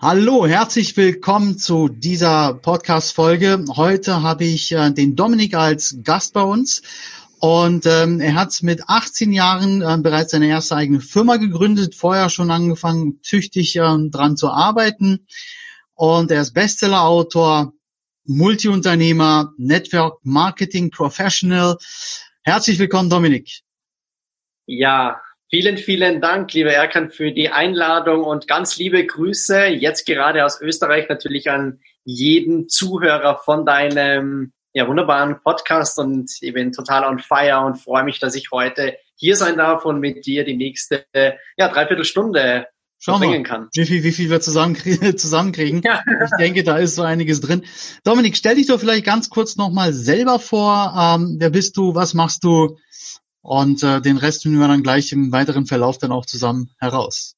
Hallo, herzlich willkommen zu dieser Podcast-Folge. Heute habe ich äh, den Dominik als Gast bei uns und ähm, er hat mit 18 Jahren äh, bereits seine erste eigene Firma gegründet, vorher schon angefangen, tüchtig äh, dran zu arbeiten und er ist Bestseller-Autor, Multiunternehmer, Network Marketing Professional. Herzlich willkommen, Dominik. Ja, Vielen, vielen Dank, lieber Erkan, für die Einladung und ganz liebe Grüße jetzt gerade aus Österreich natürlich an jeden Zuhörer von deinem ja, wunderbaren Podcast und ich bin total on fire und freue mich, dass ich heute hier sein darf und mit dir die nächste ja, Dreiviertelstunde Schauen wir, kann. Wie viel, wie viel wir zusammenkriegen. zusammenkriegen. Ja. Ich denke, da ist so einiges drin. Dominik, stell dich doch vielleicht ganz kurz nochmal selber vor. Ähm, wer bist du? Was machst du? Und äh, den Rest finden wir dann gleich im weiteren Verlauf dann auch zusammen heraus.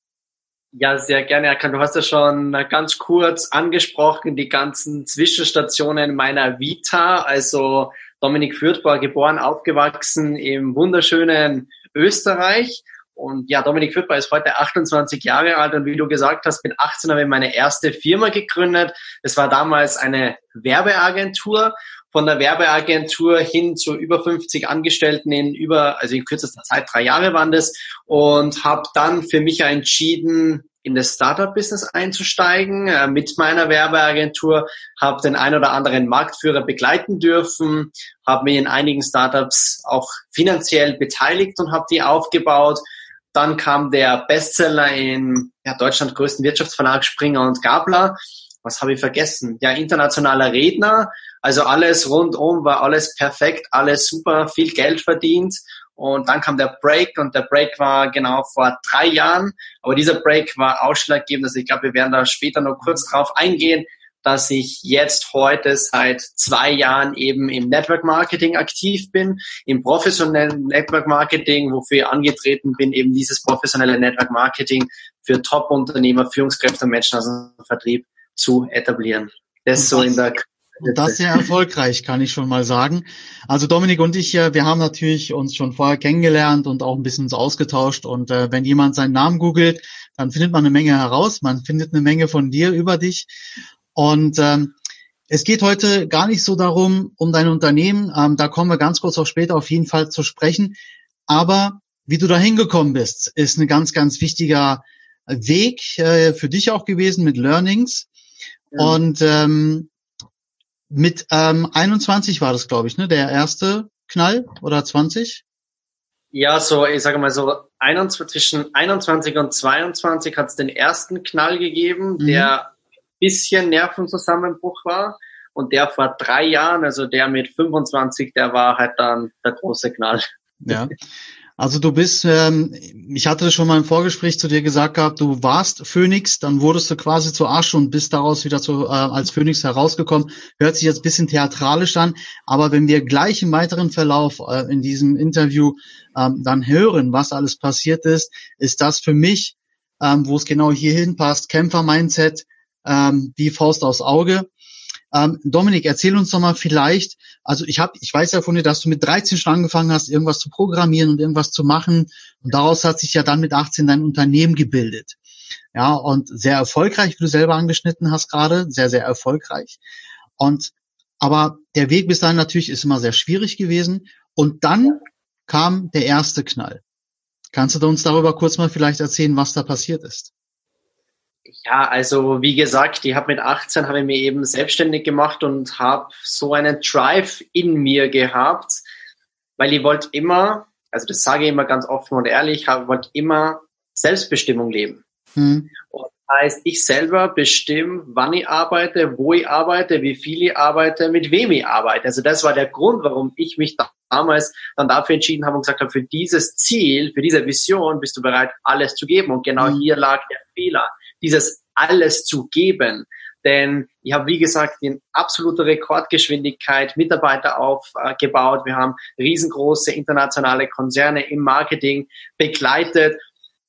Ja, sehr gerne, Erkan. Du hast ja schon ganz kurz angesprochen, die ganzen Zwischenstationen meiner Vita. Also Dominik Fürth war geboren, aufgewachsen im wunderschönen Österreich. Und ja, Dominik Fürth ist heute 28 Jahre alt und wie du gesagt hast, mit 18 habe ich meine erste Firma gegründet. Es war damals eine Werbeagentur von der Werbeagentur hin zu über 50 Angestellten in über, also in kürzester Zeit, drei Jahre waren das und habe dann für mich entschieden, in das Startup-Business einzusteigen äh, mit meiner Werbeagentur, habe den ein oder anderen Marktführer begleiten dürfen, habe mich in einigen Startups auch finanziell beteiligt und habe die aufgebaut. Dann kam der Bestseller in ja, Deutschland größten Wirtschaftsverlag Springer und Gabler. Was habe ich vergessen? Ja, internationaler Redner also alles rundum war alles perfekt, alles super, viel Geld verdient. Und dann kam der Break und der Break war genau vor drei Jahren. Aber dieser Break war ausschlaggebend. Also ich glaube, wir werden da später noch kurz drauf eingehen, dass ich jetzt heute seit zwei Jahren eben im Network Marketing aktiv bin, im professionellen Network Marketing, wofür ich angetreten bin, eben dieses professionelle Network Marketing für Top-Unternehmer, Führungskräfte und Menschen aus dem Vertrieb zu etablieren. Das so in der und das sehr erfolgreich, kann ich schon mal sagen. Also Dominik und ich, wir haben natürlich uns schon vorher kennengelernt und auch ein bisschen so ausgetauscht. Und äh, wenn jemand seinen Namen googelt, dann findet man eine Menge heraus. Man findet eine Menge von dir über dich. Und ähm, es geht heute gar nicht so darum, um dein Unternehmen. Ähm, da kommen wir ganz kurz auch später auf jeden Fall zu sprechen. Aber wie du da hingekommen bist, ist ein ganz, ganz wichtiger Weg äh, für dich auch gewesen mit Learnings. Ja. Und ähm, mit ähm, 21 war das, glaube ich, ne? Der erste Knall oder 20? Ja, so, ich sage mal so, 21, zwischen 21 und 22 hat es den ersten Knall gegeben, mhm. der bisschen Nervenzusammenbruch war. Und der vor drei Jahren, also der mit 25, der war halt dann der große Knall. Ja. Also du bist, ähm, ich hatte schon mal im Vorgespräch zu dir gesagt gehabt, du warst Phoenix, dann wurdest du quasi zu Asche und bist daraus wieder zu, äh, als Phoenix herausgekommen. Hört sich jetzt bisschen theatralisch an, aber wenn wir gleich im weiteren Verlauf äh, in diesem Interview ähm, dann hören, was alles passiert ist, ist das für mich, ähm, wo es genau hierhin passt, Kämpfer-Mindset, ähm, wie Faust aufs Auge. Ähm, Dominik, erzähl uns doch mal vielleicht, also ich habe, ich weiß ja von dir, dass du mit 13 schon angefangen hast, irgendwas zu programmieren und irgendwas zu machen. Und daraus hat sich ja dann mit 18 dein Unternehmen gebildet. Ja, und sehr erfolgreich, wie du selber angeschnitten hast gerade, sehr, sehr erfolgreich. Und aber der Weg bis dahin natürlich ist immer sehr schwierig gewesen. Und dann kam der erste Knall. Kannst du uns darüber kurz mal vielleicht erzählen, was da passiert ist? Ja, also wie gesagt, ich habe mit 18 habe ich mir eben selbstständig gemacht und habe so einen Drive in mir gehabt, weil ich wollte immer, also das sage ich immer ganz offen und ehrlich, ich wollte immer Selbstbestimmung leben. Hm. Und das heißt, ich selber bestimme, wann ich arbeite, wo ich arbeite, wie viel ich arbeite, mit wem ich arbeite. Also das war der Grund, warum ich mich damals dann dafür entschieden habe und gesagt habe, für dieses Ziel, für diese Vision bist du bereit, alles zu geben. Und genau hm. hier lag der Fehler dieses alles zu geben. Denn ich habe, wie gesagt, in absoluter Rekordgeschwindigkeit Mitarbeiter aufgebaut. Wir haben riesengroße internationale Konzerne im Marketing begleitet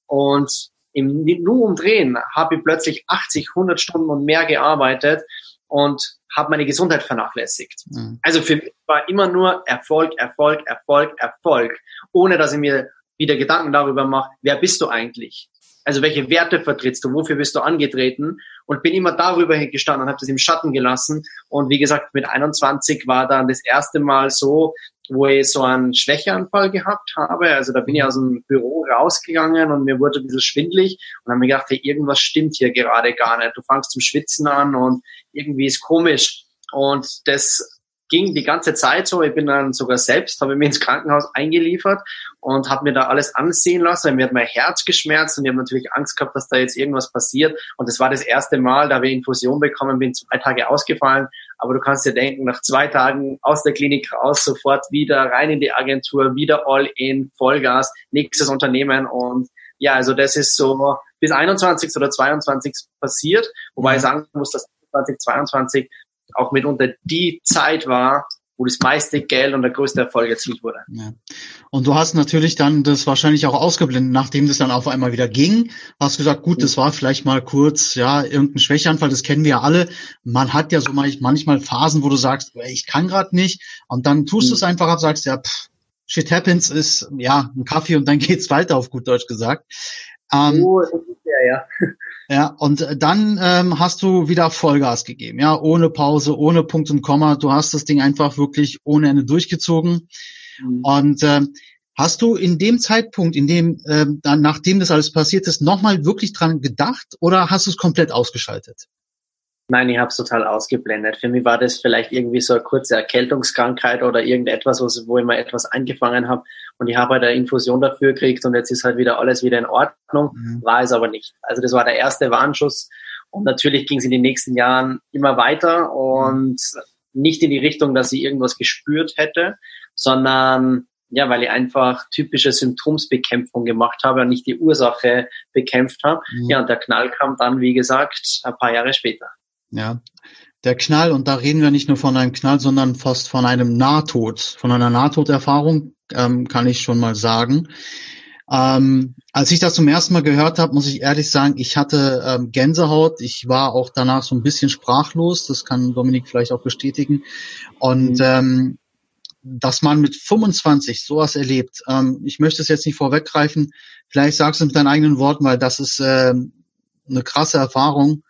und im nur umdrehen habe ich plötzlich 80, 100 Stunden und mehr gearbeitet und habe meine Gesundheit vernachlässigt. Mhm. Also für mich war immer nur Erfolg, Erfolg, Erfolg, Erfolg, ohne dass ich mir wieder Gedanken darüber mache, wer bist du eigentlich? Also welche Werte vertrittst du? Wofür bist du angetreten? Und bin immer darüber gestanden und habe das im Schatten gelassen. Und wie gesagt, mit 21 war dann das erste Mal so, wo ich so einen Schwächeanfall gehabt habe. Also da bin ich aus dem Büro rausgegangen und mir wurde ein bisschen schwindlig und habe mir gedacht, hey, irgendwas stimmt hier gerade gar nicht. Du fangst zum Schwitzen an und irgendwie ist komisch. Und das ging die ganze Zeit so. Ich bin dann sogar selbst, habe mich ins Krankenhaus eingeliefert und habe mir da alles ansehen lassen. Mir hat mein Herz geschmerzt und ich habe natürlich Angst gehabt, dass da jetzt irgendwas passiert. Und das war das erste Mal, da wir Infusion bekommen, bin zwei Tage ausgefallen. Aber du kannst dir denken, nach zwei Tagen aus der Klinik raus, sofort wieder rein in die Agentur, wieder all in, Vollgas, nächstes Unternehmen und ja, also das ist so bis 21 oder 22 passiert, wobei ich sagen muss, dass 2022 auch mitunter die Zeit war, wo das meiste Geld und der größte Erfolg erzielt wurde. Ja. Und du hast natürlich dann das wahrscheinlich auch ausgeblendet, nachdem das dann auf einmal wieder ging. Hast gesagt, gut, das war vielleicht mal kurz, ja, irgendein Schwächeanfall, das kennen wir ja alle. Man hat ja so manchmal Phasen, wo du sagst, ich kann gerade nicht. Und dann tust mhm. du es einfach ab, sagst, ja, pff, shit happens ist, ja, ein Kaffee und dann geht's weiter, auf gut Deutsch gesagt. Ähm, oh, das ist der, ja. Ja, und dann ähm, hast du wieder Vollgas gegeben, ja, ohne Pause, ohne Punkt und Komma. Du hast das Ding einfach wirklich ohne Ende durchgezogen. Mhm. Und ähm, hast du in dem Zeitpunkt, in dem ähm, dann nachdem das alles passiert ist, nochmal wirklich dran gedacht oder hast du es komplett ausgeschaltet? Nein, ich habe es total ausgeblendet. Für mich war das vielleicht irgendwie so eine kurze Erkältungskrankheit oder irgendetwas, wo ich mal etwas eingefangen habe und ich habe halt eine Infusion dafür gekriegt und jetzt ist halt wieder alles wieder in Ordnung. Mhm. War es aber nicht. Also das war der erste Warnschuss und natürlich ging es in den nächsten Jahren immer weiter und nicht in die Richtung, dass ich irgendwas gespürt hätte, sondern ja, weil ich einfach typische Symptomsbekämpfung gemacht habe und nicht die Ursache bekämpft habe. Mhm. Ja, und der Knall kam dann, wie gesagt, ein paar Jahre später. Ja, der Knall, und da reden wir nicht nur von einem Knall, sondern fast von einem Nahtod, von einer Nahtoderfahrung, ähm, kann ich schon mal sagen. Ähm, als ich das zum ersten Mal gehört habe, muss ich ehrlich sagen, ich hatte ähm, Gänsehaut. Ich war auch danach so ein bisschen sprachlos. Das kann Dominik vielleicht auch bestätigen. Und mhm. ähm, dass man mit 25 sowas erlebt. Ähm, ich möchte es jetzt nicht vorweggreifen. Vielleicht sagst du mit deinen eigenen Worten, weil das ist äh, eine krasse Erfahrung.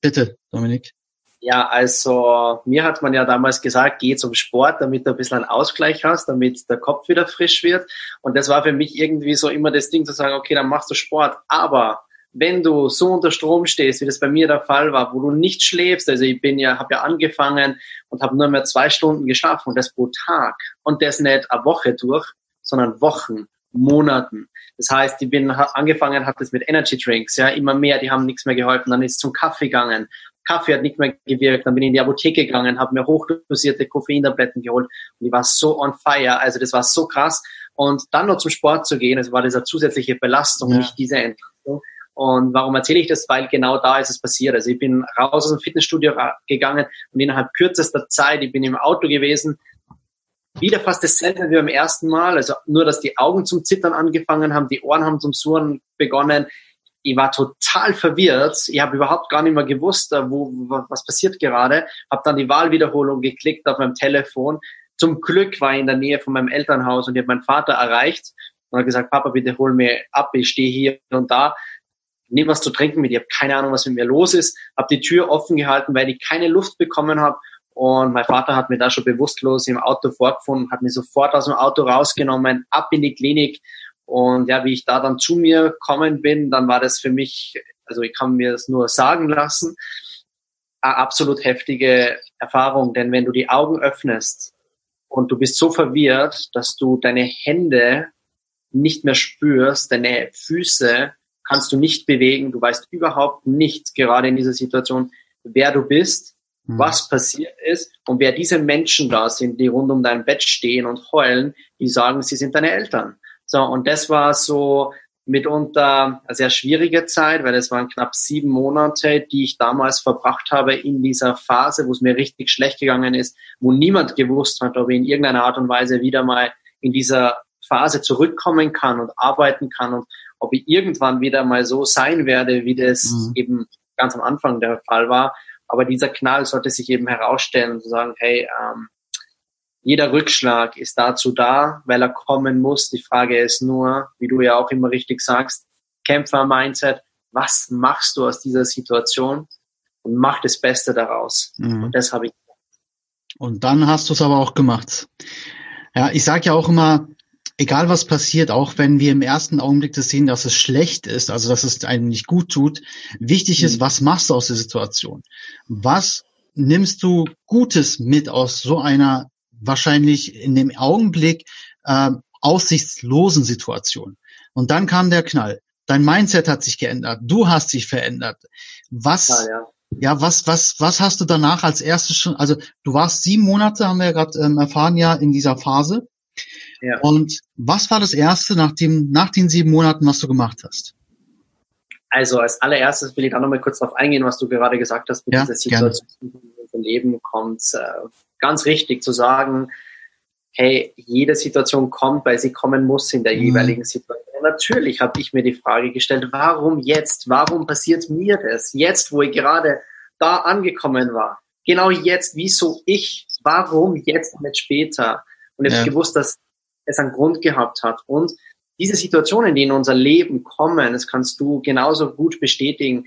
Bitte, Dominik. Ja, also mir hat man ja damals gesagt, geh zum Sport, damit du ein bisschen einen Ausgleich hast, damit der Kopf wieder frisch wird. Und das war für mich irgendwie so immer das Ding zu sagen, okay, dann machst du Sport. Aber wenn du so unter Strom stehst, wie das bei mir der Fall war, wo du nicht schläfst, also ich bin ja, habe ja angefangen und habe nur mehr zwei Stunden geschlafen und das pro Tag und das nicht eine Woche durch, sondern Wochen, Monaten. Das heißt, ich bin angefangen, habe das mit Energy Drinks, ja, immer mehr, die haben nichts mehr geholfen. Dann ist es zum Kaffee gegangen. Kaffee hat nicht mehr gewirkt. Dann bin ich in die Apotheke gegangen, habe mir hochdosierte Koffeintabletten geholt und ich war so on fire. Also das war so krass. Und dann noch zum Sport zu gehen, es war diese zusätzliche Belastung, ja. nicht diese Entlastung. Und warum erzähle ich das? Weil genau da ist es passiert. Also ich bin raus aus dem Fitnessstudio gegangen und innerhalb kürzester Zeit, ich bin im Auto gewesen, wieder fast dasselbe wie beim ersten Mal. Also nur, dass die Augen zum Zittern angefangen haben, die Ohren haben zum Surren begonnen. Ich war total verwirrt. Ich habe überhaupt gar nicht mehr gewusst, äh, wo, was passiert gerade. Habe dann die Wahlwiederholung geklickt auf meinem Telefon. Zum Glück war ich in der Nähe von meinem Elternhaus und ich habe meinen Vater erreicht und habe gesagt, Papa, bitte hol mir ab, ich stehe hier und da. Nimm was zu trinken mit, ich habe keine Ahnung, was mit mir los ist. Habe die Tür offen gehalten, weil ich keine Luft bekommen habe und mein Vater hat mir da schon bewusstlos im Auto vorgefunden, hat mich sofort aus dem Auto rausgenommen, ab in die Klinik. Und ja, wie ich da dann zu mir gekommen bin, dann war das für mich, also ich kann mir das nur sagen lassen, eine absolut heftige Erfahrung. Denn wenn du die Augen öffnest und du bist so verwirrt, dass du deine Hände nicht mehr spürst, deine Füße kannst du nicht bewegen, du weißt überhaupt nicht gerade in dieser Situation, wer du bist, Mhm. was passiert ist und wer diese Menschen da sind, die rund um dein Bett stehen und heulen, die sagen, sie sind deine Eltern. So, und das war so mitunter eine sehr schwierige Zeit, weil es waren knapp sieben Monate, die ich damals verbracht habe in dieser Phase, wo es mir richtig schlecht gegangen ist, wo niemand gewusst hat, ob ich in irgendeiner Art und Weise wieder mal in dieser Phase zurückkommen kann und arbeiten kann und ob ich irgendwann wieder mal so sein werde, wie das mhm. eben ganz am Anfang der Fall war. Aber dieser Knall sollte sich eben herausstellen zu sagen, hey, ähm, jeder Rückschlag ist dazu da, weil er kommen muss. Die Frage ist nur, wie du ja auch immer richtig sagst, Kämpfer-Mindset. Was machst du aus dieser Situation? Und mach das Beste daraus. Mhm. Und das habe ich. Und dann hast du es aber auch gemacht. Ja, ich sage ja auch immer, egal was passiert, auch wenn wir im ersten Augenblick das sehen, dass es schlecht ist, also dass es einem nicht gut tut, wichtig ist, mhm. was machst du aus der Situation? Was nimmst du Gutes mit aus so einer wahrscheinlich in dem Augenblick äh, aussichtslosen Situation? Und dann kam der Knall. Dein Mindset hat sich geändert. Du hast dich verändert. Was, ja, ja. ja was, was, was hast du danach als erstes schon? Also du warst sieben Monate, haben wir ja gerade ähm, erfahren, ja in dieser Phase. Ja. Und was war das erste nach dem, nach den sieben Monaten, was du gemacht hast? Also als allererstes will ich da nochmal kurz darauf eingehen, was du gerade gesagt hast mit ja, dieser Situation, die in Leben kommt. Äh, ganz richtig zu sagen, hey, jede Situation kommt, weil sie kommen muss in der mhm. jeweiligen Situation. natürlich habe ich mir die Frage gestellt, warum jetzt? Warum passiert mir das? Jetzt, wo ich gerade da angekommen war. Genau jetzt, wieso ich? Warum jetzt nicht später? Und ich ja. habe gewusst, dass es einen Grund gehabt hat. Und diese Situationen, die in unser Leben kommen, das kannst du genauso gut bestätigen,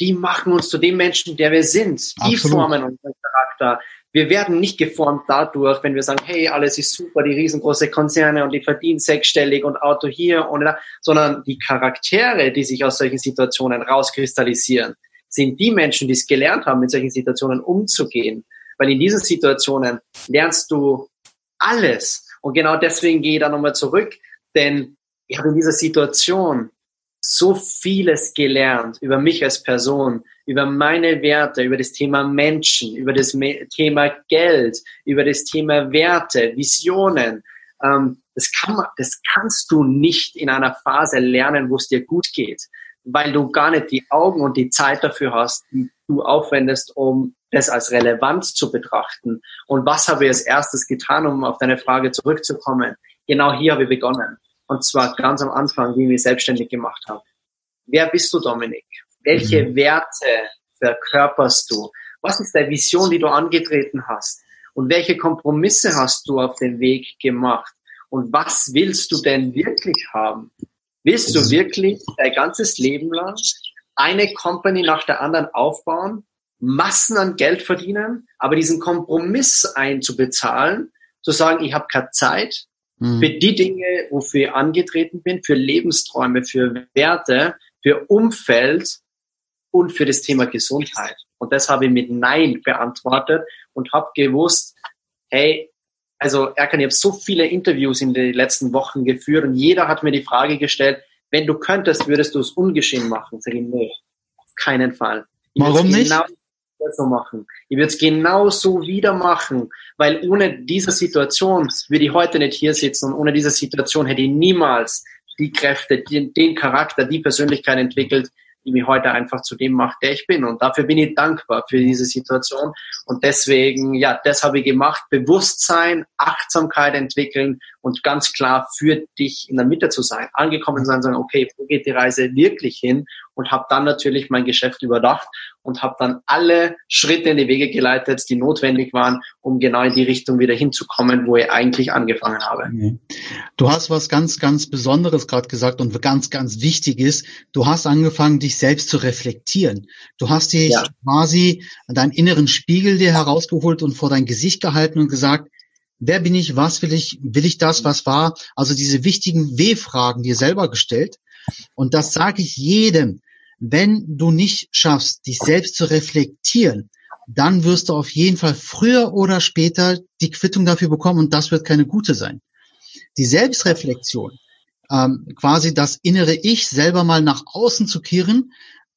die machen uns zu dem Menschen, der wir sind. Die Absolut. formen unseren Charakter. Wir werden nicht geformt dadurch, wenn wir sagen, hey, alles ist super, die riesengroße Konzerne und die verdienen sechsstellig und Auto hier und da, sondern die Charaktere, die sich aus solchen Situationen rauskristallisieren, sind die Menschen, die es gelernt haben, mit solchen Situationen umzugehen. Weil in diesen Situationen lernst du alles. Und genau deswegen gehe ich da nochmal zurück, denn ich habe in dieser Situation so vieles gelernt über mich als Person, über meine Werte, über das Thema Menschen, über das Thema Geld, über das Thema Werte, Visionen. Ähm, das, kann das kannst du nicht in einer Phase lernen, wo es dir gut geht, weil du gar nicht die Augen und die Zeit dafür hast, die du aufwendest, um das als relevant zu betrachten. Und was habe ich als erstes getan, um auf deine Frage zurückzukommen? Genau hier habe ich begonnen. Und zwar ganz am Anfang, wie ich mich selbstständig gemacht habe. Wer bist du, Dominik? Welche mhm. Werte verkörperst du? Was ist deine Vision, die du angetreten hast? Und welche Kompromisse hast du auf den Weg gemacht? Und was willst du denn wirklich haben? Willst du wirklich dein ganzes Leben lang eine Company nach der anderen aufbauen Massen an Geld verdienen, aber diesen Kompromiss einzubezahlen, zu sagen, ich habe keine Zeit mhm. für die Dinge, wofür ich angetreten bin, für Lebensträume, für Werte, für Umfeld und für das Thema Gesundheit. Und das habe ich mit Nein beantwortet und habe gewusst, hey, also Erkan, ich habe so viele Interviews in den letzten Wochen geführt und jeder hat mir die Frage gestellt, wenn du könntest, würdest du es ungeschehen machen? Sag ich, nee, auf keinen Fall. Ich Warum nicht? Genau so machen. Ich würde es genau so wieder machen, weil ohne diese Situation würde ich heute nicht hier sitzen und ohne diese Situation hätte ich niemals die Kräfte, den, den Charakter, die Persönlichkeit entwickelt, die mich heute einfach zu dem macht, der ich bin. Und dafür bin ich dankbar für diese Situation. Und deswegen, ja, das habe ich gemacht. Bewusstsein, Achtsamkeit entwickeln und ganz klar für dich in der Mitte zu sein. Angekommen sein, sagen, okay, wo geht die Reise wirklich hin? Und habe dann natürlich mein Geschäft überdacht und habe dann alle Schritte in die Wege geleitet, die notwendig waren, um genau in die Richtung wieder hinzukommen, wo ich eigentlich angefangen habe. Du hast was ganz, ganz Besonderes gerade gesagt und ganz, ganz wichtig ist. Du hast angefangen, dich selbst zu reflektieren. Du hast dich ja. quasi deinen inneren Spiegel dir herausgeholt und vor dein Gesicht gehalten und gesagt, wer bin ich, was will ich, will ich das, was war? Also diese wichtigen W-Fragen dir selber gestellt. Und das sage ich jedem, wenn du nicht schaffst, dich selbst zu reflektieren, dann wirst du auf jeden Fall früher oder später die Quittung dafür bekommen und das wird keine gute sein. Die Selbstreflexion, ähm, quasi das innere Ich selber mal nach außen zu kehren,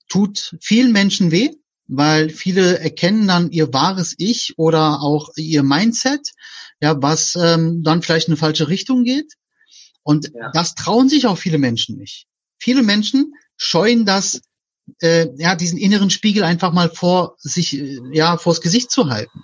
tut vielen Menschen weh, weil viele erkennen dann ihr wahres Ich oder auch ihr Mindset, ja, was ähm, dann vielleicht in eine falsche Richtung geht. Und ja. das trauen sich auch viele Menschen nicht. Viele Menschen scheuen das äh, ja, diesen inneren Spiegel einfach mal vor sich, äh, ja, vors Gesicht zu halten.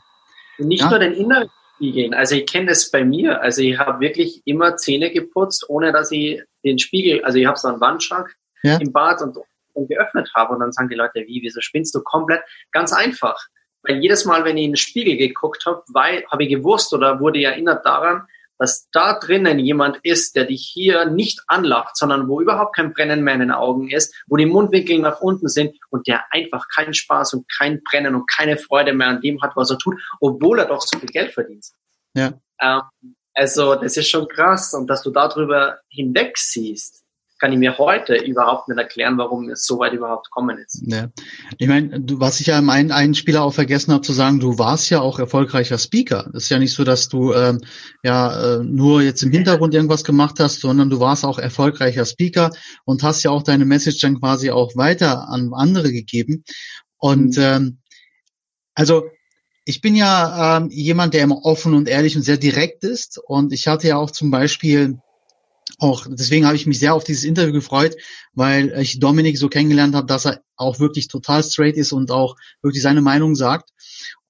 nicht ja? nur den inneren Spiegel. Also ich kenne das bei mir. Also ich habe wirklich immer Zähne geputzt, ohne dass ich den Spiegel, also ich habe so einen Wandschrank ja. im Bad und, und geöffnet habe und dann sagen die Leute, wie, wieso spinnst du komplett? Ganz einfach. Weil jedes Mal, wenn ich in den Spiegel geguckt habe, habe ich gewusst oder wurde erinnert daran, dass da drinnen jemand ist, der dich hier nicht anlacht, sondern wo überhaupt kein Brennen mehr in den Augen ist, wo die Mundwinkel nach unten sind und der einfach keinen Spaß und kein Brennen und keine Freude mehr an dem hat, was er tut, obwohl er doch so viel Geld verdient. Ja. Ähm, also das ist schon krass und dass du darüber hinweg siehst, kann ich mir heute überhaupt nicht erklären, warum es so weit überhaupt kommen ist. Ja. Ich meine, du, was ich ja im einen, einen Spieler auch vergessen habe zu sagen, du warst ja auch erfolgreicher Speaker. Das ist ja nicht so, dass du ähm, ja äh, nur jetzt im Hintergrund irgendwas gemacht hast, sondern du warst auch erfolgreicher Speaker und hast ja auch deine Message dann quasi auch weiter an andere gegeben. Und mhm. ähm, also ich bin ja ähm, jemand, der immer offen und ehrlich und sehr direkt ist. Und ich hatte ja auch zum Beispiel auch, deswegen habe ich mich sehr auf dieses Interview gefreut, weil ich Dominik so kennengelernt habe, dass er auch wirklich total straight ist und auch wirklich seine Meinung sagt.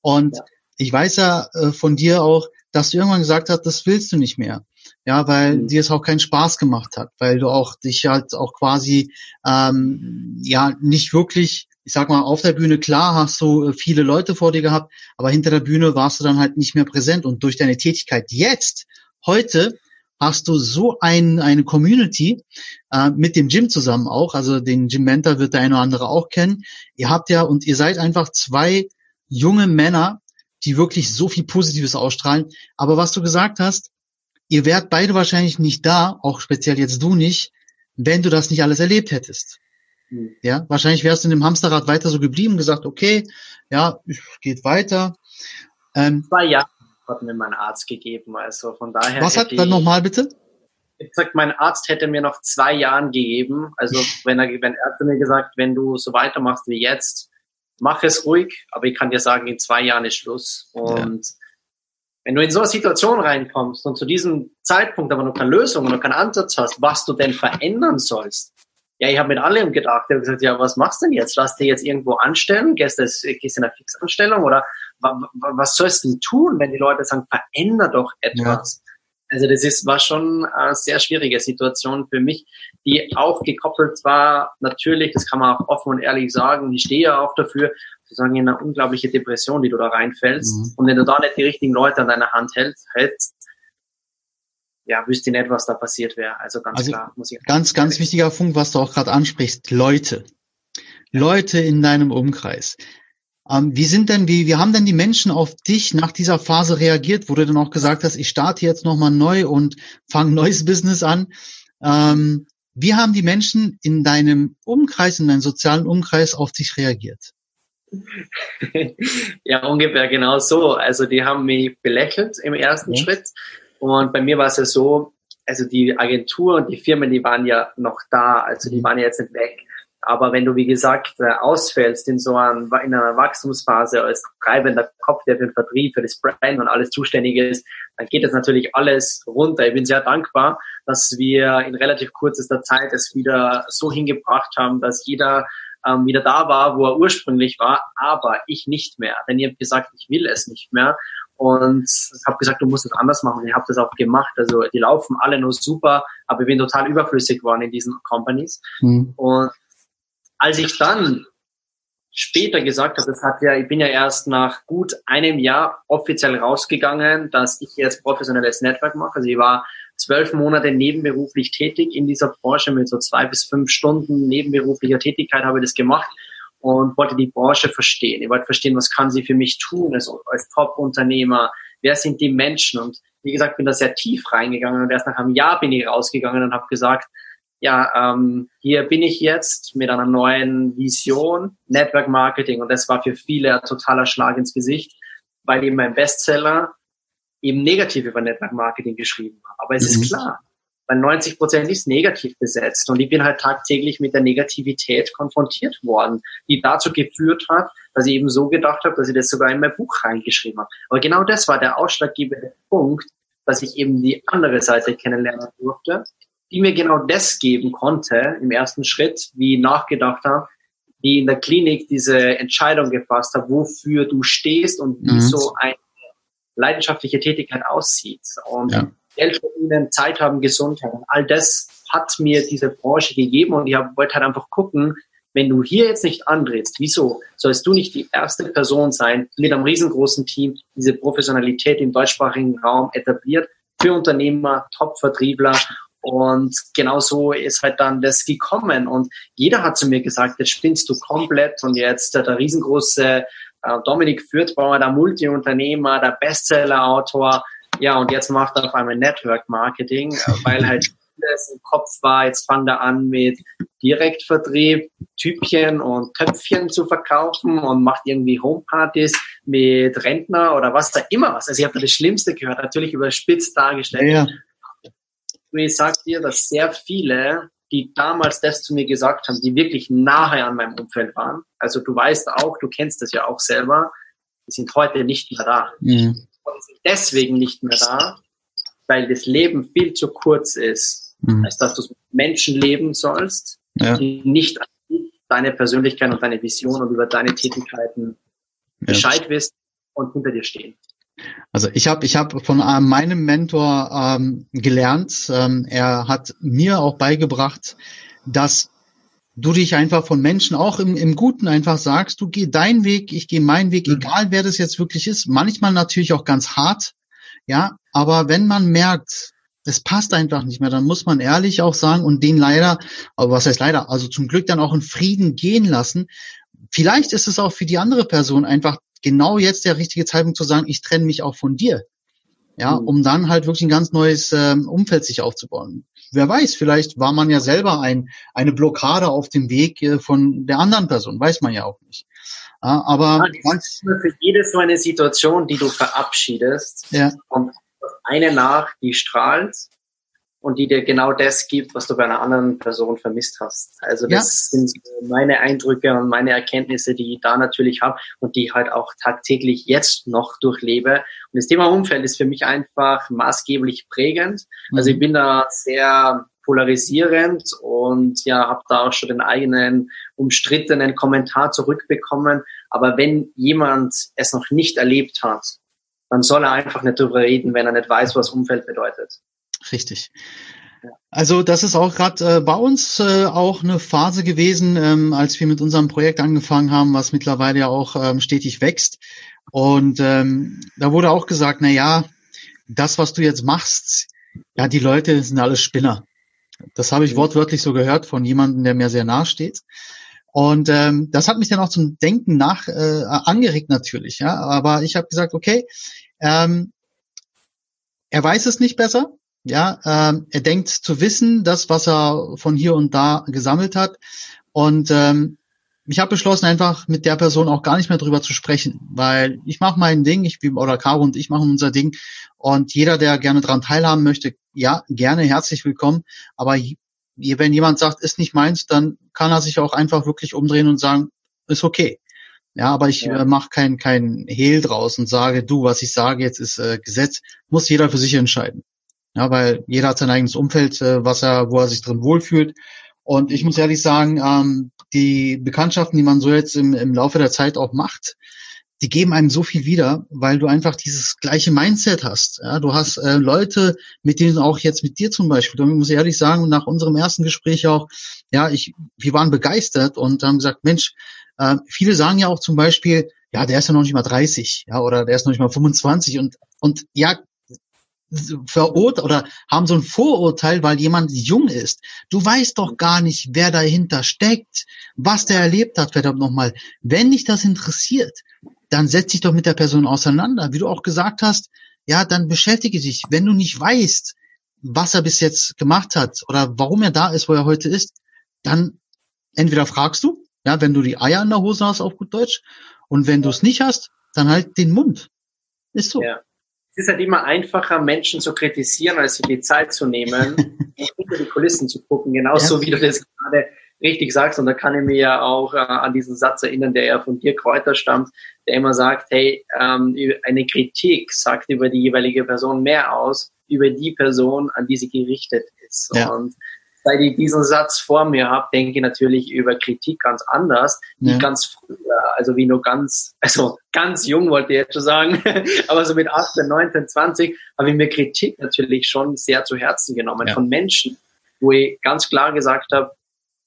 Und ja. ich weiß ja äh, von dir auch, dass du irgendwann gesagt hast, das willst du nicht mehr. Ja, weil mhm. dir es auch keinen Spaß gemacht hat, weil du auch dich halt auch quasi ähm, ja nicht wirklich, ich sag mal, auf der Bühne klar hast du äh, viele Leute vor dir gehabt, aber hinter der Bühne warst du dann halt nicht mehr präsent und durch deine Tätigkeit jetzt, heute, hast du so ein, eine Community äh, mit dem Gym zusammen auch, also den Gym Mentor wird der eine oder andere auch kennen. Ihr habt ja und ihr seid einfach zwei junge Männer, die wirklich so viel Positives ausstrahlen. Aber was du gesagt hast, ihr wärt beide wahrscheinlich nicht da, auch speziell jetzt du nicht, wenn du das nicht alles erlebt hättest. Mhm. Ja, wahrscheinlich wärst du in dem Hamsterrad weiter so geblieben, gesagt, okay, ja, geht weiter. Ähm, Zwei Jahre hat mir mein Arzt gegeben. Also von daher. Was hat dann nochmal bitte? Ich gesagt, mein Arzt hätte mir noch zwei Jahren gegeben. Also wenn er, wenn er mir gesagt, wenn du so weitermachst wie jetzt, mach es ruhig. Aber ich kann dir sagen, in zwei Jahren ist Schluss. Und ja. wenn du in so eine Situation reinkommst und zu diesem Zeitpunkt aber noch keine Lösung und noch keinen Ansatz hast, was du denn verändern sollst, ja, ich habe mit allem gedacht. Ich habe gesagt, ja, was machst du denn jetzt? Lass dir jetzt irgendwo anstellen? Gehst du gehst in eine Fixanstellung oder was sollst du tun, wenn die Leute sagen, veränder doch etwas? Ja. Also das ist, war schon eine sehr schwierige Situation für mich, die auch gekoppelt war, natürlich, das kann man auch offen und ehrlich sagen, ich stehe ja auch dafür, zu sagen, in eine unglaubliche Depression, die du da reinfällst. Mhm. Und wenn du da nicht die richtigen Leute an deiner Hand hältst, hältst ja, wüsste nicht, was da passiert wäre. Also ganz also klar, muss ich. Ganz, ganz wichtiger Punkt, was du auch gerade ansprichst, Leute. Leute in deinem Umkreis. Ähm, wie sind denn, wie, wie haben denn die Menschen auf dich nach dieser Phase reagiert, wo du dann auch gesagt hast, ich starte jetzt nochmal neu und fange neues Business an? Ähm, wie haben die Menschen in deinem Umkreis, in deinem sozialen Umkreis auf dich reagiert? ja, ungefähr genau so. Also die haben mich belächelt im ersten ja. Schritt. Und bei mir war es ja so, also die Agentur und die Firmen, die waren ja noch da, also die mhm. waren ja jetzt nicht weg. Aber wenn du, wie gesagt, äh, ausfällst in so einer, in einer Wachstumsphase als treibender Kopf, der für den Vertrieb, für das Brand und alles zuständig ist, dann geht das natürlich alles runter. Ich bin sehr dankbar, dass wir in relativ kürzester Zeit es wieder so hingebracht haben, dass jeder ähm, wieder da war, wo er ursprünglich war, aber ich nicht mehr. Denn ihr habt gesagt, ich will es nicht mehr und habe gesagt, du musst es anders machen. Ich habe das auch gemacht. Also die laufen alle nur super, aber ich bin total überflüssig geworden in diesen Companies. Mhm. Und als ich dann später gesagt habe, das hat ja, ich bin ja erst nach gut einem Jahr offiziell rausgegangen, dass ich jetzt professionelles Netzwerk mache. Also ich war zwölf Monate nebenberuflich tätig in dieser Branche mit so zwei bis fünf Stunden nebenberuflicher Tätigkeit habe ich das gemacht und wollte die Branche verstehen. Ich wollte verstehen, was kann sie für mich tun als, als Top-Unternehmer, wer sind die Menschen und wie gesagt, bin da sehr tief reingegangen und erst nach einem Jahr bin ich rausgegangen und habe gesagt, ja, ähm, hier bin ich jetzt mit einer neuen Vision, Network Marketing. Und das war für viele ein totaler Schlag ins Gesicht, weil eben mein Bestseller eben negativ über Network Marketing geschrieben war. Aber es mhm. ist klar, weil 90 Prozent ist negativ besetzt. Und ich bin halt tagtäglich mit der Negativität konfrontiert worden, die dazu geführt hat, dass ich eben so gedacht habe, dass ich das sogar in mein Buch reingeschrieben habe. Aber genau das war der ausschlaggebende Punkt, dass ich eben die andere Seite kennenlernen durfte die mir genau das geben konnte im ersten Schritt, wie nachgedacht habe, wie in der Klinik diese Entscheidung gefasst habe, wofür du stehst und wie mhm. so eine leidenschaftliche Tätigkeit aussieht. Und ja. Geld verdienen, Zeit haben, Gesundheit. Und all das hat mir diese Branche gegeben und ich wollte halt einfach gucken, wenn du hier jetzt nicht andrehst, wieso sollst du nicht die erste Person sein, mit einem riesengroßen Team diese Professionalität im deutschsprachigen Raum etabliert, für Unternehmer, Top-Vertriebler. Und genau so ist halt dann das gekommen. Und jeder hat zu mir gesagt, jetzt spinnst du komplett und jetzt der, der riesengroße äh, Dominik Fürthbauer, der Multiunternehmer, der Bestseller-Autor. Ja, und jetzt macht er auf einmal Network Marketing, äh, weil halt vieles im Kopf war. Jetzt fangt er an mit Direktvertrieb, Typchen und Töpfchen zu verkaufen und macht irgendwie Homepartys mit Rentner oder was da immer was. Also ich habe da das Schlimmste gehört, natürlich überspitzt dargestellt. Ja. Ich sag dir, dass sehr viele die damals das zu mir gesagt haben, die wirklich nahe an meinem Umfeld waren. Also du weißt auch, du kennst das ja auch selber, die sind heute nicht mehr da. Mhm. Und sind deswegen nicht mehr da, weil das Leben viel zu kurz ist, mhm. als dass du mit Menschen leben sollst, ja. die nicht deine Persönlichkeit und deine Vision und über deine Tätigkeiten ja. Bescheid wissen und hinter dir stehen. Also ich habe ich hab von äh, meinem Mentor ähm, gelernt, ähm, er hat mir auch beigebracht, dass du dich einfach von Menschen auch im, im Guten einfach sagst, du geh deinen Weg, ich gehe meinen Weg, mhm. egal wer das jetzt wirklich ist. Manchmal natürlich auch ganz hart, ja, aber wenn man merkt, es passt einfach nicht mehr, dann muss man ehrlich auch sagen und den leider, aber was heißt leider, also zum Glück dann auch in Frieden gehen lassen. Vielleicht ist es auch für die andere Person einfach genau jetzt der richtige Zeitpunkt zu sagen, ich trenne mich auch von dir. Ja, mhm. um dann halt wirklich ein ganz neues ähm, Umfeld sich aufzubauen. Wer weiß, vielleicht war man ja selber ein, eine Blockade auf dem Weg äh, von der anderen Person, weiß man ja auch nicht. Ja, aber ja, ist für jede so eine Situation, die du verabschiedest, ja. kommt eine nach, die strahlt und die dir genau das gibt, was du bei einer anderen Person vermisst hast. Also das ja. sind meine Eindrücke und meine Erkenntnisse, die ich da natürlich habe und die ich halt auch tagtäglich jetzt noch durchlebe. Und das Thema Umfeld ist für mich einfach maßgeblich prägend. Also ich mhm. bin da sehr polarisierend und ja, habe da auch schon den eigenen umstrittenen Kommentar zurückbekommen. Aber wenn jemand es noch nicht erlebt hat, dann soll er einfach nicht darüber reden, wenn er nicht weiß, was Umfeld bedeutet. Richtig. Also das ist auch gerade äh, bei uns äh, auch eine Phase gewesen, ähm, als wir mit unserem Projekt angefangen haben, was mittlerweile ja auch ähm, stetig wächst. Und ähm, da wurde auch gesagt, na ja, das, was du jetzt machst, ja, die Leute sind alles Spinner. Das habe ich mhm. wortwörtlich so gehört von jemandem, der mir sehr nahe steht. Und ähm, das hat mich dann auch zum Denken nach äh, angeregt natürlich. Ja, aber ich habe gesagt, okay, ähm, er weiß es nicht besser. Ja, ähm, er denkt zu wissen, das, was er von hier und da gesammelt hat. Und ähm, ich habe beschlossen, einfach mit der Person auch gar nicht mehr drüber zu sprechen, weil ich mache mein Ding, ich oder Caro und ich machen unser Ding. Und jeder, der gerne daran teilhaben möchte, ja, gerne herzlich willkommen. Aber wenn jemand sagt, ist nicht meins, dann kann er sich auch einfach wirklich umdrehen und sagen, ist okay. Ja, aber ich ja. äh, mache kein kein Hehl draus und sage, du, was ich sage jetzt ist äh, Gesetz, muss jeder für sich entscheiden. Ja, weil jeder hat sein eigenes Umfeld, äh, was er, wo er sich drin wohlfühlt. Und ich muss ehrlich sagen, ähm, die Bekanntschaften, die man so jetzt im, im Laufe der Zeit auch macht, die geben einem so viel wieder, weil du einfach dieses gleiche Mindset hast. Ja, du hast äh, Leute, mit denen auch jetzt mit dir zum Beispiel, muss ich ehrlich sagen, nach unserem ersten Gespräch auch, ja, ich, wir waren begeistert und haben gesagt, Mensch, äh, viele sagen ja auch zum Beispiel, ja, der ist ja noch nicht mal 30, ja, oder der ist noch nicht mal 25 und, und ja, verurteilt oder haben so ein Vorurteil, weil jemand jung ist. Du weißt doch gar nicht, wer dahinter steckt, was der erlebt hat, verdammt nochmal. Wenn dich das interessiert, dann setz dich doch mit der Person auseinander. Wie du auch gesagt hast, ja, dann beschäftige dich. Wenn du nicht weißt, was er bis jetzt gemacht hat oder warum er da ist, wo er heute ist, dann entweder fragst du, ja, wenn du die Eier in der Hose hast, auf gut Deutsch, und wenn du es nicht hast, dann halt den Mund. Ist so. Ja es ist halt immer einfacher, Menschen zu kritisieren, als sich die Zeit zu nehmen und hinter die Kulissen zu gucken. Genauso ja. wie du das gerade richtig sagst. Und da kann ich mir ja auch äh, an diesen Satz erinnern, der ja von dir Kräuter stammt, der immer sagt, hey, ähm, eine Kritik sagt über die jeweilige Person mehr aus, über die Person, an die sie gerichtet ist. Ja. Und seit ich diesen Satz vor mir habe, denke ich natürlich über Kritik ganz anders, wie ja. ganz früher, also wie nur ganz, also ganz jung wollte ich jetzt schon sagen, aber so mit 18, 19, 20 habe ich mir Kritik natürlich schon sehr zu Herzen genommen ja. von Menschen, wo ich ganz klar gesagt habe,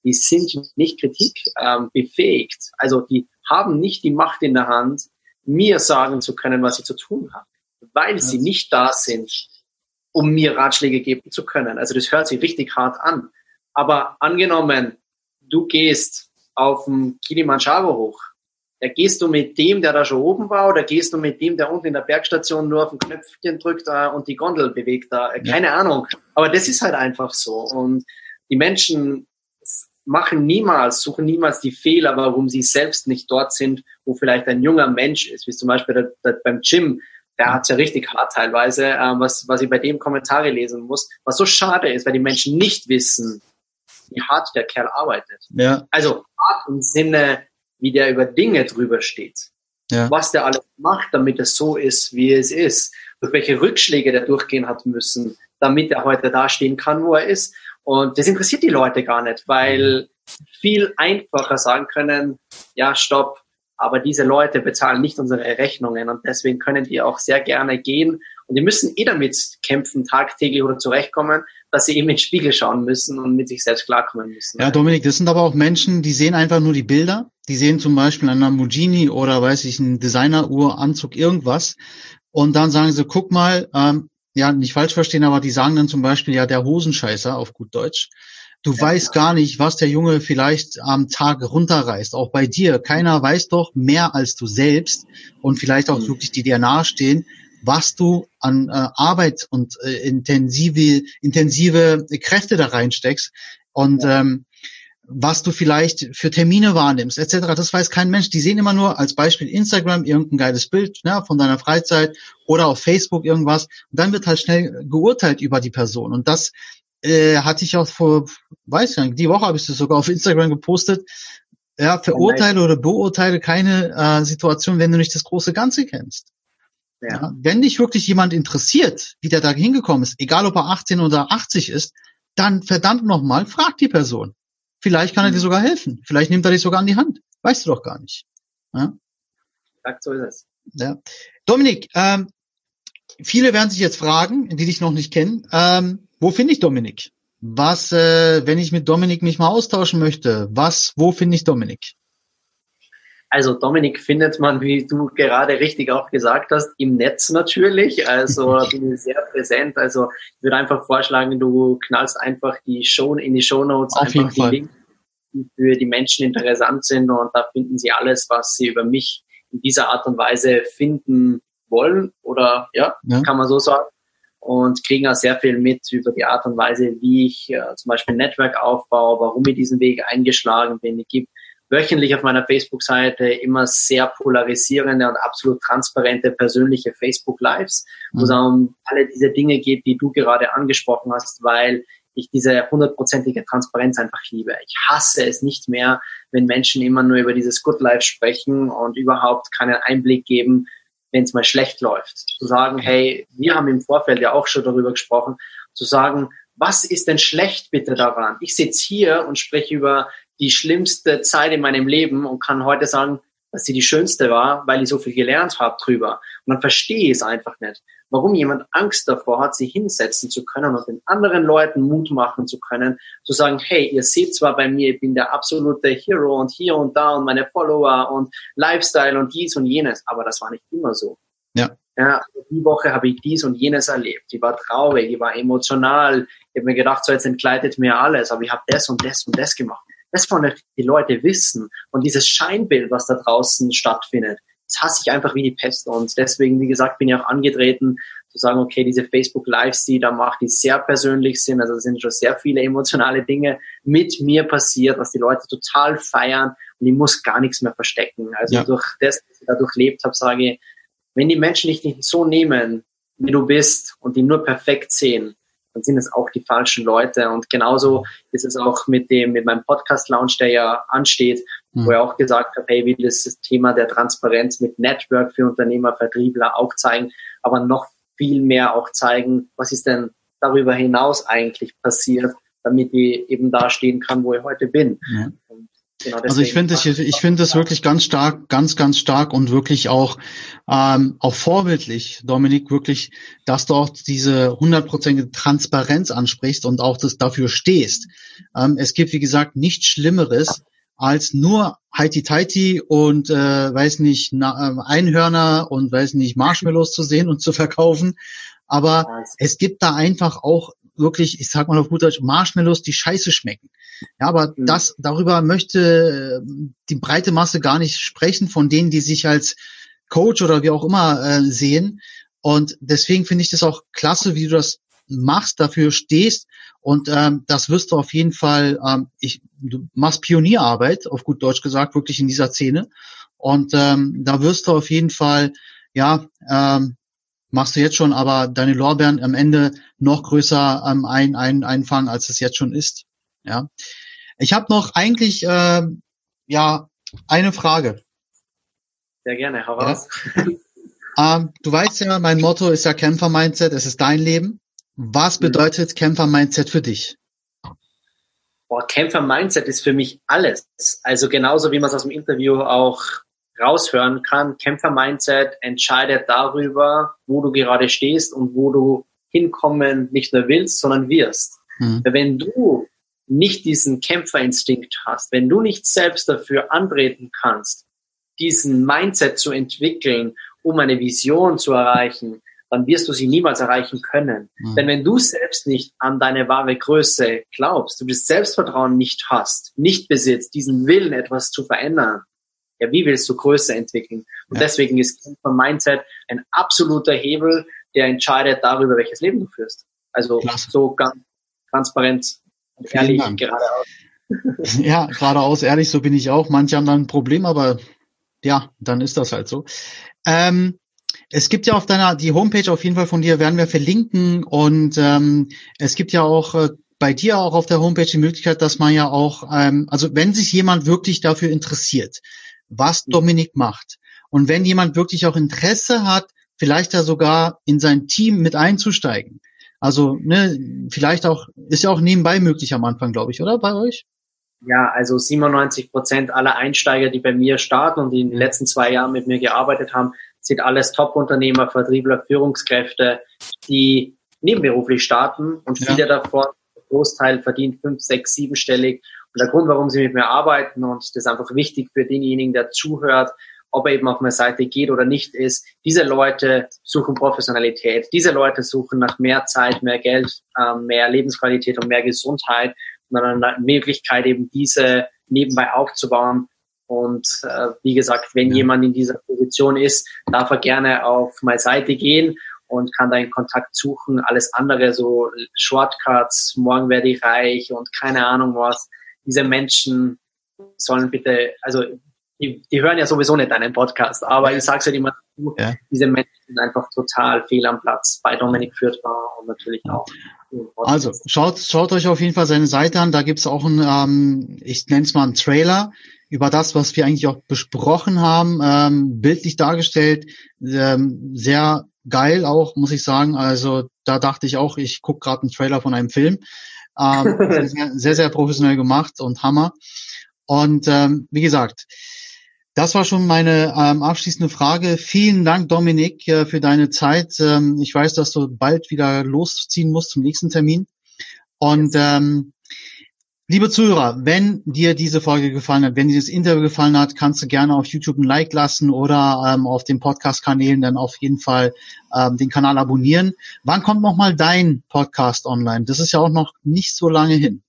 die sind nicht Kritik ähm, befähigt, also die haben nicht die Macht in der Hand, mir sagen zu können, was ich zu tun habe, weil sie nicht da sind, um mir Ratschläge geben zu können. Also das hört sich richtig hart an. Aber angenommen, du gehst auf dem Kilimanjaro hoch, da gehst du mit dem, der da schon oben war, oder gehst du mit dem, der unten in der Bergstation nur auf ein Knöpfchen drückt äh, und die Gondel bewegt da? Äh, keine ja. Ahnung. Aber das ist halt einfach so. Und die Menschen machen niemals, suchen niemals die Fehler, warum sie selbst nicht dort sind, wo vielleicht ein junger Mensch ist, wie zum Beispiel der, der, beim Gym. Der hat ja richtig hart teilweise, äh, was, was ich bei dem Kommentare lesen muss, was so schade ist, weil die Menschen nicht wissen, wie hart der Kerl arbeitet. Ja. Also hart im Sinne, wie der über Dinge drüber steht. Ja. Was der alles macht, damit es so ist, wie es ist. Durch welche Rückschläge der durchgehen hat müssen, damit er heute dastehen kann, wo er ist. Und das interessiert die Leute gar nicht, weil viel einfacher sagen können, ja, stopp, aber diese Leute bezahlen nicht unsere Rechnungen und deswegen können die auch sehr gerne gehen und die müssen eh damit kämpfen, tagtäglich oder zurechtkommen, dass sie eben in den Spiegel schauen müssen und mit sich selbst klarkommen müssen. Ja, Dominik, das sind aber auch Menschen, die sehen einfach nur die Bilder. Die sehen zum Beispiel einen Lamborghini oder weiß ich, einen Designeruhr, Anzug, irgendwas. Und dann sagen sie, guck mal, ähm, ja, nicht falsch verstehen, aber die sagen dann zum Beispiel, ja, der Hosenscheißer auf gut Deutsch. Du ja, weißt gar nicht, was der Junge vielleicht am Tag runterreißt. Auch bei dir. Keiner weiß doch mehr als du selbst und vielleicht auch mhm. wirklich die dir nahestehen, was du an äh, Arbeit und äh, intensive, intensive Kräfte da reinsteckst und ja. ähm, was du vielleicht für Termine wahrnimmst, etc. Das weiß kein Mensch. Die sehen immer nur als Beispiel Instagram irgendein geiles Bild ne, von deiner Freizeit oder auf Facebook irgendwas. Und dann wird halt schnell geurteilt über die Person. Und das äh, hatte ich auch vor, weiß ich nicht, die Woche habe ich das sogar auf Instagram gepostet. Ja, verurteile oder beurteile keine äh, Situation, wenn du nicht das große Ganze kennst. Ja. ja. wenn dich wirklich jemand interessiert, wie der da hingekommen ist, egal ob er 18 oder 80 ist, dann verdammt nochmal, frag die Person. Vielleicht kann er dir mhm. sogar helfen. Vielleicht nimmt er dich sogar an die Hand. Weißt du doch gar nicht. Ja? Exakt so ist es. Ja. Dominik, ähm, viele werden sich jetzt fragen, die dich noch nicht kennen, ähm, wo finde ich Dominik? Was, äh, wenn ich mit Dominik mich mal austauschen möchte, was, wo finde ich Dominik? Also Dominik findet man, wie du gerade richtig auch gesagt hast, im Netz natürlich. Also bin ich sehr präsent. Also ich würde einfach vorschlagen, du knallst einfach die Show in die Show Notes Auf einfach die Links, die für die Menschen interessant sind und da finden sie alles, was sie über mich in dieser Art und Weise finden wollen oder ja, ja. kann man so sagen. Und kriegen auch sehr viel mit über die Art und Weise, wie ich äh, zum Beispiel ein Netzwerk aufbaue, warum ich diesen Weg eingeschlagen bin. Ich gebe wöchentlich auf meiner Facebook-Seite immer sehr polarisierende und absolut transparente persönliche Facebook-Lives, wo es mhm. um alle diese Dinge geht, die du gerade angesprochen hast, weil ich diese hundertprozentige Transparenz einfach liebe. Ich hasse es nicht mehr, wenn Menschen immer nur über dieses Good Life sprechen und überhaupt keinen Einblick geben, wenn es mal schlecht läuft. Zu sagen, hey, wir haben im Vorfeld ja auch schon darüber gesprochen, zu sagen, was ist denn schlecht bitte daran? Ich sitze hier und spreche über die schlimmste Zeit in meinem Leben und kann heute sagen, dass sie die schönste war, weil ich so viel gelernt habe drüber. Und dann verstehe ich es einfach nicht, warum jemand Angst davor hat, sich hinsetzen zu können und den anderen Leuten Mut machen zu können, zu sagen, hey, ihr seht zwar bei mir, ich bin der absolute Hero und hier und da und meine Follower und Lifestyle und dies und jenes, aber das war nicht immer so. Ja. Ja, die Woche habe ich dies und jenes erlebt. Ich war traurig, ich war emotional. Ich habe mir gedacht, so jetzt entgleitet mir alles, aber ich habe das und das und das gemacht. Das wollen die Leute wissen. Und dieses Scheinbild, was da draußen stattfindet, das hasse ich einfach wie die Pest. Und deswegen, wie gesagt, bin ich auch angetreten, zu sagen, okay, diese Facebook Lives, die da macht, die sehr persönlich sind, also sind schon sehr viele emotionale Dinge mit mir passiert, was die Leute total feiern und ich muss gar nichts mehr verstecken. Also ja. durch das, was ich da durchlebt habe, sage ich, wenn die Menschen dich nicht so nehmen, wie du bist und die nur perfekt sehen, dann sind es auch die falschen Leute. Und genauso ist es auch mit dem, mit meinem Podcast-Lounge, der ja ansteht, mhm. wo er auch gesagt hat, hey, will das Thema der Transparenz mit Network für Unternehmer, Vertriebler auch zeigen, aber noch viel mehr auch zeigen, was ist denn darüber hinaus eigentlich passiert, damit ich eben da stehen kann, wo ich heute bin. Ja. Genau also ich finde ich, ich finde es wirklich ganz stark, ganz, ganz stark und wirklich auch, ähm, auch vorbildlich, Dominik, wirklich, dass du auch diese hundertprozentige Transparenz ansprichst und auch das dafür stehst. Ähm, es gibt, wie gesagt, nichts Schlimmeres, als nur Heiti Taiti und äh, weiß nicht na, äh, Einhörner und weiß nicht Marshmallows zu sehen und zu verkaufen, Aber es gibt da einfach auch wirklich, ich sag mal auf gut Deutsch, Marshmallows, die scheiße schmecken. Ja, aber mhm. das, darüber möchte äh, die breite Masse gar nicht sprechen, von denen, die sich als Coach oder wie auch immer äh, sehen. Und deswegen finde ich das auch klasse, wie du das machst, dafür stehst und ähm, das wirst du auf jeden Fall, ähm, ich, du machst Pionierarbeit, auf gut Deutsch gesagt, wirklich in dieser Szene und ähm, da wirst du auf jeden Fall, ja, ähm, machst du jetzt schon, aber deine Lorbeeren am Ende noch größer ähm, ein, ein, einfangen, als es jetzt schon ist. Ja, ich habe noch eigentlich äh, ja eine Frage. Sehr gerne, hau raus. Ja. ähm, du weißt ja, mein Motto ist ja Kämpfer-Mindset, es ist dein Leben. Was mhm. bedeutet Kämpfer-Mindset für dich? Boah, Kämpfer-Mindset ist für mich alles. Also genauso wie man es aus dem Interview auch raushören kann, Kämpfer-Mindset entscheidet darüber, wo du gerade stehst und wo du hinkommen nicht nur willst, sondern wirst. Mhm. Wenn du nicht diesen Kämpferinstinkt hast, wenn du nicht selbst dafür antreten kannst, diesen Mindset zu entwickeln, um eine Vision zu erreichen, dann wirst du sie niemals erreichen können. Mhm. Denn wenn du selbst nicht an deine wahre Größe glaubst, du das Selbstvertrauen nicht hast, nicht besitzt, diesen Willen, etwas zu verändern, ja, wie willst du Größe entwickeln? Und ja. deswegen ist Kämpfer Mindset ein absoluter Hebel, der entscheidet darüber, welches Leben du führst. Also Klasse. so ganz transparent und Vielen ehrlich, Dank. geradeaus. Ja, geradeaus ehrlich, so bin ich auch. Manche haben dann ein Problem, aber ja, dann ist das halt so. Ähm, es gibt ja auf deiner, die Homepage auf jeden Fall von dir werden wir verlinken und ähm, es gibt ja auch äh, bei dir auch auf der Homepage die Möglichkeit, dass man ja auch, ähm, also wenn sich jemand wirklich dafür interessiert, was mhm. Dominik macht und wenn jemand wirklich auch Interesse hat, vielleicht da sogar in sein Team mit einzusteigen. Also ne, vielleicht auch, ist ja auch nebenbei möglich am Anfang, glaube ich, oder bei euch? Ja, also 97 Prozent aller Einsteiger, die bei mir starten und die in den letzten zwei Jahren mit mir gearbeitet haben, sind alles Top-Unternehmer, Vertriebler, Führungskräfte, die nebenberuflich starten und viele ja. davon, der Großteil verdient fünf, sechs, siebenstellig. Und der Grund, warum sie mit mir arbeiten und das ist einfach wichtig für denjenigen, der zuhört, ob er eben auf meine Seite geht oder nicht, ist, diese Leute suchen Professionalität. Diese Leute suchen nach mehr Zeit, mehr Geld, ähm, mehr Lebensqualität und mehr Gesundheit und eine Möglichkeit, eben diese nebenbei aufzubauen und äh, wie gesagt, wenn ja. jemand in dieser Position ist, darf er gerne auf meine Seite gehen und kann da in Kontakt suchen. Alles andere, so Shortcuts, morgen werde ich reich und keine Ahnung was. Diese Menschen sollen bitte, also die, die hören ja sowieso nicht deinen Podcast, aber ich sage es halt immer, ja. diese Menschen sind einfach total fehl am Platz bei Dominik Fürthbar und natürlich auch. Also schaut, schaut euch auf jeden Fall seine Seite an. Da gibt's auch einen, ähm, ich nenne es mal einen Trailer über das, was wir eigentlich auch besprochen haben, ähm, bildlich dargestellt, ähm, sehr geil auch, muss ich sagen. Also da dachte ich auch, ich gucke gerade einen Trailer von einem Film. Ähm, sehr, sehr, sehr professionell gemacht und Hammer. Und ähm, wie gesagt, das war schon meine ähm, abschließende Frage. Vielen Dank, Dominik, äh, für deine Zeit. Ähm, ich weiß, dass du bald wieder losziehen musst zum nächsten Termin. Und ähm, Liebe Zuhörer, wenn dir diese Folge gefallen hat, wenn dir das Interview gefallen hat, kannst du gerne auf YouTube ein Like lassen oder ähm, auf den Podcast-Kanälen dann auf jeden Fall ähm, den Kanal abonnieren. Wann kommt nochmal dein Podcast online? Das ist ja auch noch nicht so lange hin.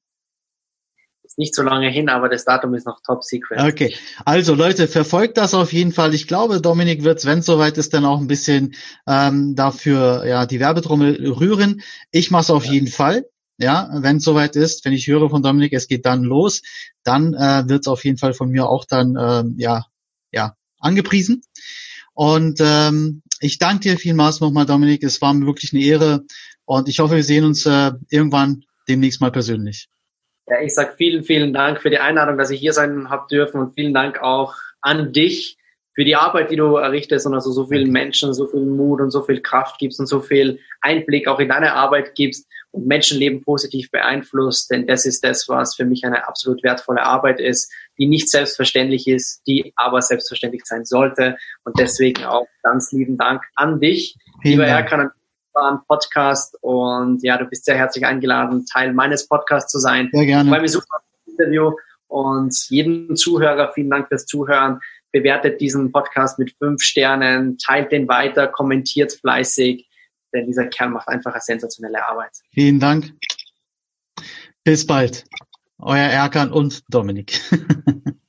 Ist nicht so lange hin, aber das Datum ist noch top secret. Okay, also Leute, verfolgt das auf jeden Fall. Ich glaube, Dominik wird, wenn es soweit ist, dann auch ein bisschen ähm, dafür ja die Werbetrommel rühren. Ich mache es auf ja. jeden Fall. Ja, wenn es soweit ist, wenn ich höre von Dominik, es geht dann los, dann äh, wird es auf jeden Fall von mir auch dann ähm, ja ja angepriesen. Und ähm, ich danke dir vielmals nochmal, Dominik. Es war mir wirklich eine Ehre und ich hoffe, wir sehen uns äh, irgendwann demnächst mal persönlich. Ja, ich sag vielen, vielen Dank für die Einladung, dass ich hier sein habe dürfen und vielen Dank auch an dich für die Arbeit, die du errichtest und also so vielen Menschen so viel Mut und so viel Kraft gibst und so viel Einblick auch in deine Arbeit gibst und Menschenleben positiv beeinflusst, denn das ist das, was für mich eine absolut wertvolle Arbeit ist, die nicht selbstverständlich ist, die aber selbstverständlich sein sollte. Und deswegen auch ganz lieben Dank an dich, Vielen lieber Erkan, an Podcast. Und ja, du bist sehr herzlich eingeladen, Teil meines Podcasts zu sein. Sehr gerne. Ich freue mich super auf das Interview und jedem Zuhörer vielen Dank fürs Zuhören. Bewertet diesen Podcast mit fünf Sternen, teilt den weiter, kommentiert fleißig denn dieser Kerl macht einfach eine sensationelle Arbeit. Vielen Dank. Bis bald. Euer Erkan und Dominik.